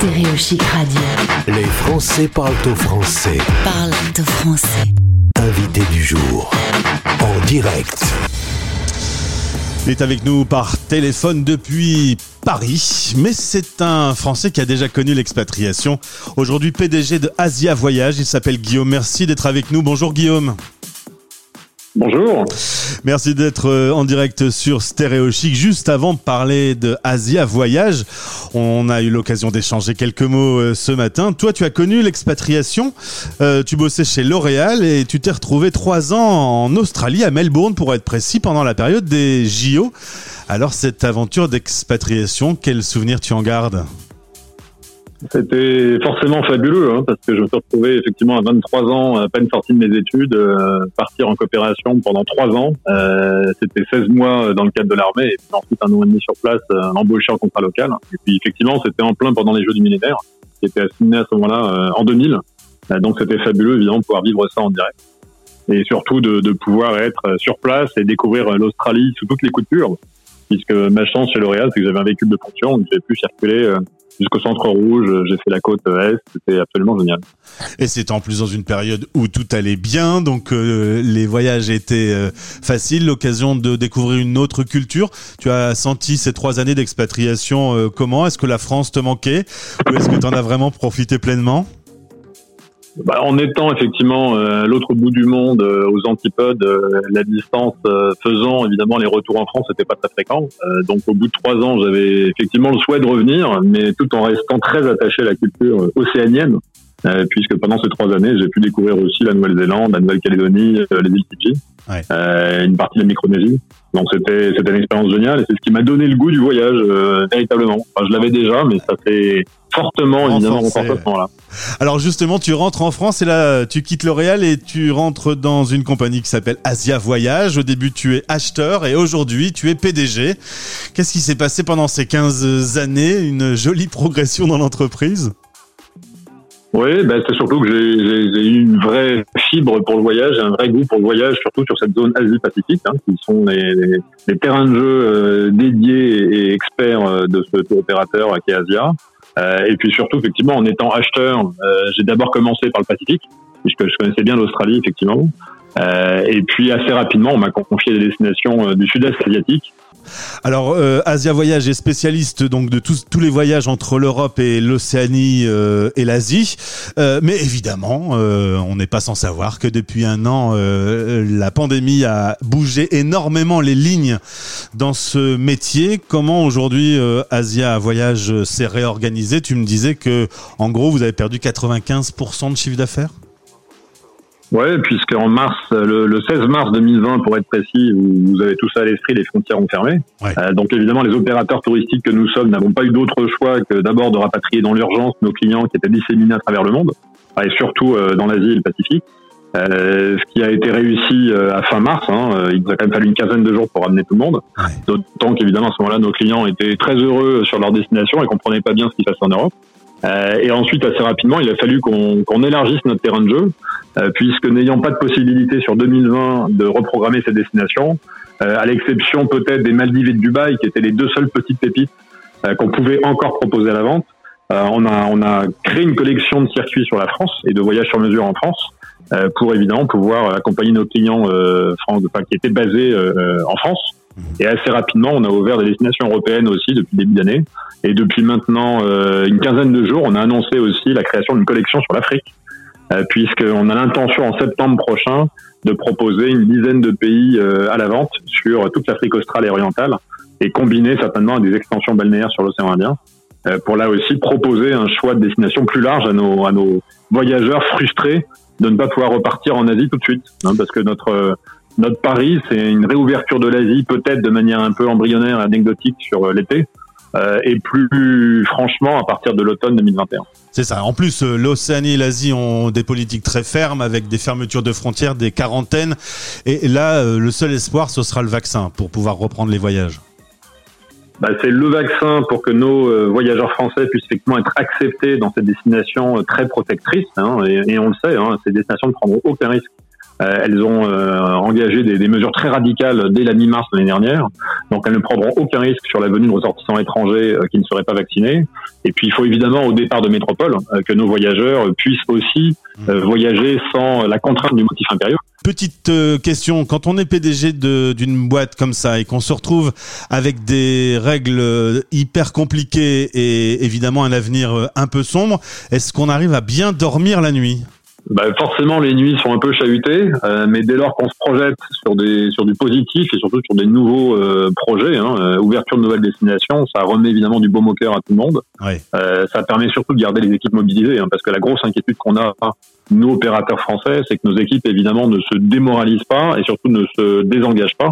Stéréo Chic Radio. Les Français parlent au français. Parle au français. Invité du jour. En direct. Il est avec nous par téléphone depuis Paris, mais c'est un Français qui a déjà connu l'expatriation. Aujourd'hui PDG de Asia Voyage, il s'appelle Guillaume. Merci d'être avec nous. Bonjour Guillaume. Bonjour. Merci d'être euh, en direct sur Stéréo Chic. Juste avant de parler de Asia Voyage, on a eu l'occasion d'échanger quelques mots euh, ce matin. Toi, tu as connu l'expatriation. Euh, tu bossais chez L'Oréal et tu t'es retrouvé trois ans en Australie, à Melbourne pour être précis, pendant la période des JO. Alors, cette aventure d'expatriation, quel souvenir tu en gardes? C'était forcément fabuleux, hein, parce que je me suis retrouvé effectivement à 23 ans, à peine sorti de mes études, euh, partir en coopération pendant trois ans. Euh, c'était 16 mois dans le cadre de l'armée, et puis ensuite un an et demi sur place, euh, embauché en contrat local. Et puis effectivement, c'était en plein pendant les Jeux du millénaire, qui étaient assignés à ce moment-là euh, en 2000. donc c'était fabuleux, évidemment, de pouvoir vivre ça en direct. Et surtout de, de pouvoir être sur place et découvrir l'Australie sous toutes les coutures, puisque ma chance chez L'Oréal, c'est que j'avais un véhicule de fonction, donc j'ai pu circuler jusqu'au centre rouge, j'ai fait la côte est, c'était absolument génial. Et c'est en plus dans une période où tout allait bien, donc euh, les voyages étaient euh, faciles, l'occasion de découvrir une autre culture. Tu as senti ces trois années d'expatriation euh, comment? Est-ce que la France te manquait? Ou est-ce que tu en as vraiment profité pleinement? Bah, en étant effectivement à l'autre bout du monde, aux antipodes, la distance faisant évidemment les retours en France, c'était pas très fréquent. donc au bout de trois ans, j'avais effectivement le souhait de revenir, mais tout en restant très attaché à la culture océanienne, puisque pendant ces trois années, j'ai pu découvrir aussi la Nouvelle-Zélande, la Nouvelle-Calédonie, les îles Fidji, ouais. une partie de la Micronésie. Donc c'était c'était une expérience géniale et c'est ce qui m'a donné le goût du voyage véritablement. Enfin, je l'avais déjà, mais ça fait fortement évidemment renforcé là Alors justement, tu rentres en France et là, tu quittes L'Oréal et tu rentres dans une compagnie qui s'appelle Asia Voyage. Au début, tu es acheteur et aujourd'hui, tu es PDG. Qu'est-ce qui s'est passé pendant ces 15 années? Une jolie progression dans l'entreprise? Oui, ben c'est surtout que j'ai eu une vraie fibre pour le voyage, un vrai goût pour le voyage, surtout sur cette zone Asie-Pacifique, hein, qui sont les, les, les, terrains de jeu euh, dédiés et experts euh, de ce tour opérateur qui est Asia. Euh, et puis surtout, effectivement, en étant acheteur, euh, j'ai d'abord commencé par le Pacifique, puisque je connaissais bien l'Australie, effectivement. Euh, et puis assez rapidement, on m'a confié des destinations du sud-est asiatique, alors, euh, Asia Voyage est spécialiste donc de tous, tous les voyages entre l'Europe et l'Océanie euh, et l'Asie. Euh, mais évidemment, euh, on n'est pas sans savoir que depuis un an, la pandémie a bougé énormément les lignes dans ce métier. Comment aujourd'hui Asia Voyage s'est réorganisé? Tu me disais que, en gros, vous avez perdu 95% de chiffre d'affaires? Ouais, puisque en mars, le, le, 16 mars 2020, pour être précis, vous, vous avez tout ça à l'esprit, les frontières ont fermé. Ouais. Euh, donc évidemment, les opérateurs touristiques que nous sommes n'avons pas eu d'autre choix que d'abord de rapatrier dans l'urgence nos clients qui étaient disséminés à travers le monde, et surtout euh, dans l'Asie et le Pacifique. Euh, ce qui a été réussi euh, à fin mars. Hein, euh, il nous a quand même fallu une quinzaine de jours pour ramener tout le monde. Ouais. D'autant qu'évidemment à ce moment-là, nos clients étaient très heureux sur leur destination et comprenaient pas bien ce qui se passait en Europe. Euh, et ensuite, assez rapidement, il a fallu qu'on qu'on élargisse notre terrain de jeu, euh, puisque n'ayant pas de possibilité sur 2020 de reprogrammer ces destinations, euh, à l'exception peut-être des Maldives et de Dubaï, qui étaient les deux seules petites pépites qu'on pouvait encore proposer à la vente, on, a, on a créé une collection de circuits sur la France et de voyages sur mesure en France, pour évidemment pouvoir accompagner nos clients France, enfin, qui étaient basés en France. Et assez rapidement, on a ouvert des destinations européennes aussi depuis début d'année. Et depuis maintenant euh, une quinzaine de jours, on a annoncé aussi la création d'une collection sur l'Afrique, euh, puisqu'on a l'intention en septembre prochain de proposer une dizaine de pays euh, à la vente sur toute l'Afrique australe et orientale, et combiner certainement à des extensions balnéaires sur l'océan Indien, euh, pour là aussi proposer un choix de destination plus large à nos, à nos voyageurs frustrés de ne pas pouvoir repartir en Asie tout de suite, hein, parce que notre notre pari, c'est une réouverture de l'Asie, peut-être de manière un peu embryonnaire, anecdotique sur l'été, euh, et plus franchement à partir de l'automne 2021. C'est ça. En plus, euh, l'Océanie et l'Asie ont des politiques très fermes avec des fermetures de frontières, des quarantaines. Et là, euh, le seul espoir, ce sera le vaccin pour pouvoir reprendre les voyages. Bah, c'est le vaccin pour que nos euh, voyageurs français puissent effectivement être acceptés dans cette destination euh, très protectrice. Hein, et, et, on le sait, hein, ces destinations ne prendront aucun risque Euh, elles ont euh, engagé des, des, mesures très radicales dès la mi-mars l'année dernière. Donc elles ne prendront aucun risque sur la venue de ressortissants étrangers qui ne seraient pas vaccinés. Et puis il faut évidemment au départ de métropole que nos voyageurs puissent aussi voyager sans la contrainte du motif impérieux. Petite question, quand on est PDG d'une boîte comme ça et qu'on se retrouve avec des règles hyper compliquées et évidemment un avenir un peu sombre, est-ce qu'on arrive à bien dormir la nuit? Bah forcément, les nuits sont un peu chahutées, euh, mais dès lors qu'on se projette sur des sur du positif et surtout sur des nouveaux euh, projets, hein, euh, ouverture de nouvelles destinations, ça remet évidemment du baume au cœur à tout le monde. ça permet surtout de garder les équipes mobilisées, hein, parce que la grosse inquiétude qu'on a, hein, nous opérateurs français, c'est que nos équipes évidemment ne se démoralisent pas et surtout ne se désengagent pas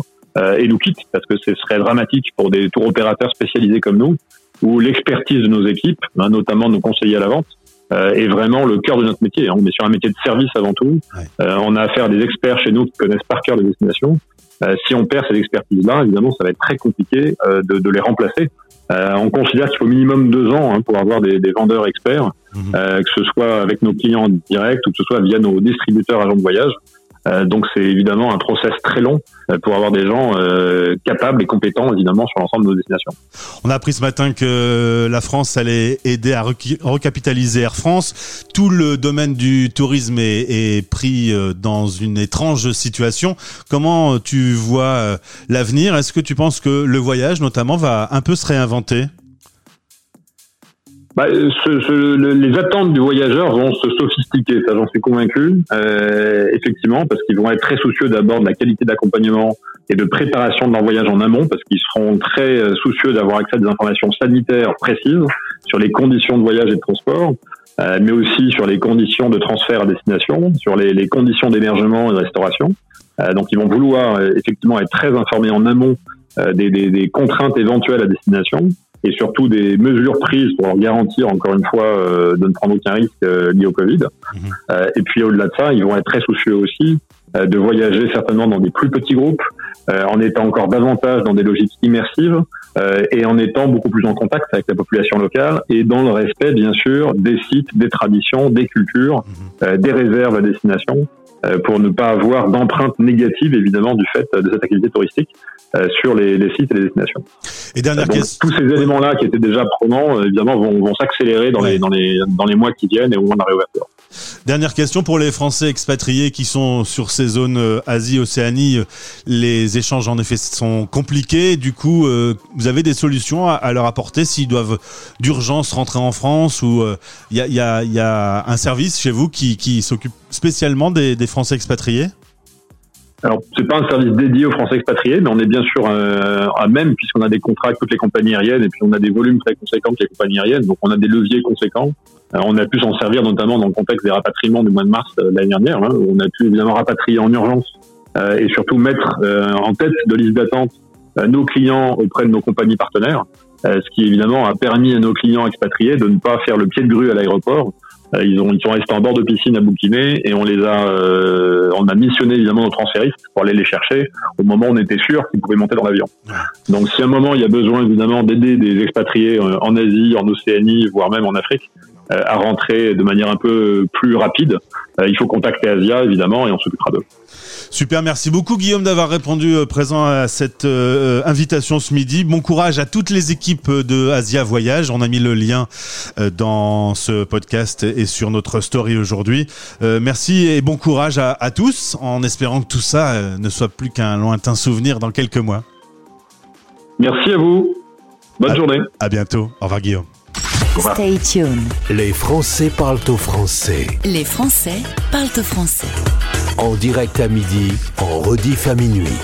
et nous quittent, parce que ce serait dramatique pour des tours opérateurs spécialisés comme nous, où l'expertise de nos équipes, hein, notamment nos conseillers à la vente, euh, est vraiment le cœur de notre métier. Hein. On est sur un métier de service avant tout. Euh, on a affaire à des experts chez nous qui connaissent par cœur les destinations. Euh, si on perd ces expertises-là, évidemment, ça va être très compliqué de, de, les remplacer. on considère qu'il faut minimum deux ans hein, pour avoir des, des vendeurs experts, mhm. que ce soit avec nos clients directs ou que ce soit via nos distributeurs agents de voyage. Euh, donc c'est évidemment un process très long euh, pour avoir des gens euh, capables et compétents évidemment sur l'ensemble de nos destinations. On a appris ce matin que la France allait aider à recapitaliser Air France. Tout le domaine du tourisme est, est pris dans une étrange situation. Comment tu vois l'avenir? Est-ce que tu penses que le voyage notamment va un peu se réinventer? Bah, ce, ce, les attentes du voyageur vont se sophistiquer, ça j'en suis convaincu, euh, effectivement, parce qu'ils vont être très soucieux d'abord de la qualité d'accompagnement et de préparation de leur voyage en amont, parce qu'ils seront très euh, soucieux d'avoir accès à des informations sanitaires précises sur les conditions de voyage et de transport, euh, mais aussi sur les conditions de transfert à destination, sur les, les conditions d'hébergement et de restauration. Euh, donc ils vont vouloir euh, effectivement être très informés en amont des, des, des contraintes éventuelles à destination et surtout des mesures prises pour leur garantir encore une fois euh, de ne prendre aucun risque euh, lié au Covid. Mhm. Euh, et puis au-delà de ça, ils vont être très soucieux aussi de voyager certainement dans des plus petits groupes, en étant encore davantage dans des logiques immersives et en étant beaucoup plus en contact avec la population locale et dans le respect bien sûr des sites, des traditions, des cultures, mhm. des réserves à destination pour ne pas avoir d'empreinte négative évidemment du fait de cette activité touristique. Euh, sur les, les, sites et les destinations. Et dernière Tous ces éléments-là qui étaient déjà prenants, euh, évidemment, vont, vont s'accélérer dans, les, dans, les, dans les mois qui viennent et au moment de la réouverture. Dernière question pour les Français expatriés qui sont sur ces zones euh, Asie-Océanie. Les échanges en effet sont compliqués. Du coup, vous avez des solutions à, leur apporter s'ils doivent d'urgence rentrer en France ou il y, a, y, a, y, a, un service chez vous qui, qui s'occupe spécialement des, des Français expatriés? Alors, c'est pas un service dédié aux Français expatriés, mais on est bien sûr euh, à même puisqu'on a des contrats avec toutes les compagnies aériennes et puis on a des volumes très conséquents avec les compagnies aériennes, donc on a des leviers conséquents. Euh, on a pu s'en servir notamment dans le contexte des rapatriements du mois de mars euh, l'année dernière. Hein, où on a pu évidemment rapatrier en urgence et surtout mettre en tête de liste d'attente nos clients auprès de nos compagnies partenaires, ce qui évidemment a permis à nos clients expatriés de ne pas faire le pied de grue à l'aéroport euh, ils, ont, ils sont restés en bord de piscine à bouquiner et on les a, euh, on a missionné évidemment nos transféristes pour aller les chercher au moment où on était sûr qu'ils pouvaient monter dans l'avion. Donc si à un moment il y a besoin évidemment d'aider des expatriés euh, en Asie, en Océanie, voire même en Afrique, à rentrer de manière un peu plus rapide, il faut contacter Asia évidemment et on s'occupera d'eux. Super, merci beaucoup Guillaume d'avoir répondu euh, présent à cette euh, invitation ce midi. Bon courage à toutes les équipes de Asia Voyage. On a mis le lien euh, dans ce podcast et sur notre story aujourd'hui. merci et bon courage à, tous en espérant que tout ça ne soit plus qu'un lointain souvenir dans quelques mois. Merci à vous. Bonne journée. À bientôt. Au revoir Guillaume. Stay tuned. Les Français parlent au français. Les Français parlent au français en direct à midi, en rediff à minuit.